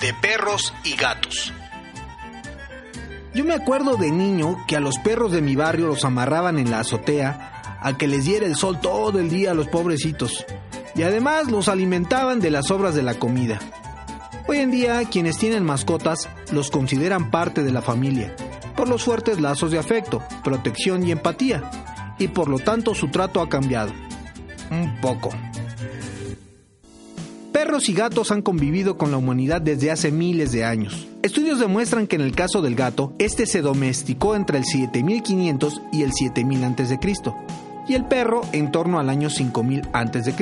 De perros y gatos. Yo me acuerdo de niño que a los perros de mi barrio los amarraban en la azotea a que les diera el sol todo el día a los pobrecitos y además los alimentaban de las sobras de la comida. Hoy en día quienes tienen mascotas los consideran parte de la familia por los fuertes lazos de afecto, protección y empatía y por lo tanto su trato ha cambiado. Un poco. Perros y gatos han convivido con la humanidad desde hace miles de años. Estudios demuestran que en el caso del gato, este se domesticó entre el 7500 y el 7000 a.C. y el perro en torno al año 5000 a.C.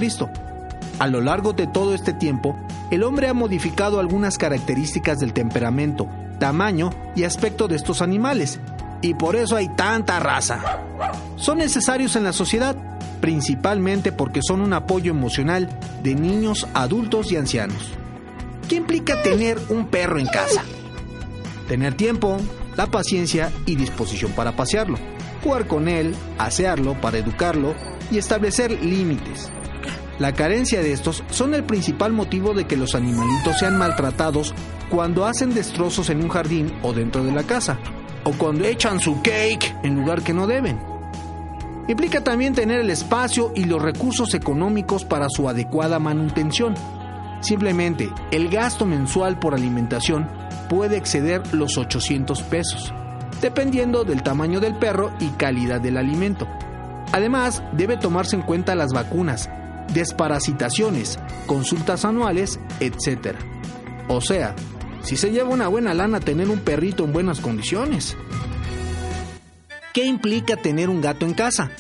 A lo largo de todo este tiempo, el hombre ha modificado algunas características del temperamento, tamaño y aspecto de estos animales, y por eso hay tanta raza. Son necesarios en la sociedad, principalmente porque son un apoyo emocional de niños, adultos y ancianos. ¿Qué implica tener un perro en casa? Tener tiempo, la paciencia y disposición para pasearlo, jugar con él, asearlo para educarlo y establecer límites. La carencia de estos son el principal motivo de que los animalitos sean maltratados cuando hacen destrozos en un jardín o dentro de la casa, o cuando echan su cake en lugar que no deben. Implica también tener el espacio y los recursos económicos para su adecuada manutención. Simplemente, el gasto mensual por alimentación puede exceder los 800 pesos, dependiendo del tamaño del perro y calidad del alimento. Además, debe tomarse en cuenta las vacunas, desparasitaciones, consultas anuales, etc. O sea, si se lleva una buena lana tener un perrito en buenas condiciones. ¿Qué implica tener un gato en casa?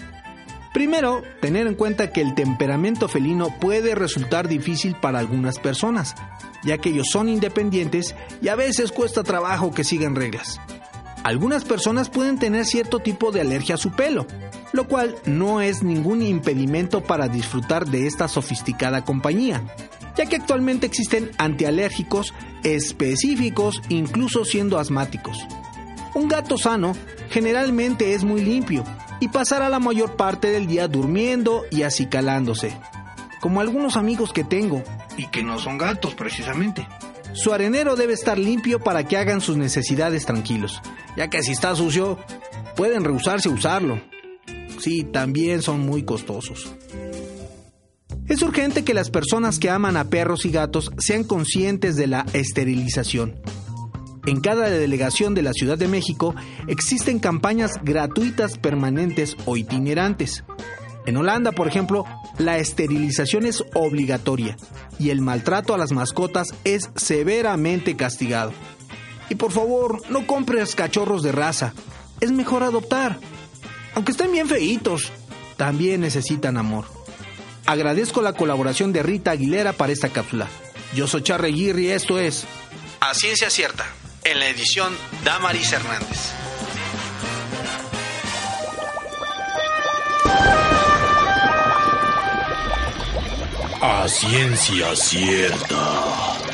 Primero, tener en cuenta que el temperamento felino puede resultar difícil para algunas personas, ya que ellos son independientes y a veces cuesta trabajo que sigan reglas. Algunas personas pueden tener cierto tipo de alergia a su pelo, lo cual no es ningún impedimento para disfrutar de esta sofisticada compañía, ya que actualmente existen antialérgicos específicos incluso siendo asmáticos. Un gato sano generalmente es muy limpio y pasará la mayor parte del día durmiendo y acicalándose, como algunos amigos que tengo, y que no son gatos precisamente. Su arenero debe estar limpio para que hagan sus necesidades tranquilos, ya que si está sucio, pueden rehusarse a usarlo. Sí, también son muy costosos. Es urgente que las personas que aman a perros y gatos sean conscientes de la esterilización en cada delegación de la Ciudad de México existen campañas gratuitas permanentes o itinerantes. En Holanda, por ejemplo, la esterilización es obligatoria y el maltrato a las mascotas es severamente castigado. Y por favor, no compres cachorros de raza. Es mejor adoptar. Aunque estén bien feitos, también necesitan amor. Agradezco la colaboración de Rita Aguilera para esta cápsula. Yo soy Charre y esto es A Ciencia Cierta en la edición Damaris Hernández. A ciencia cierta.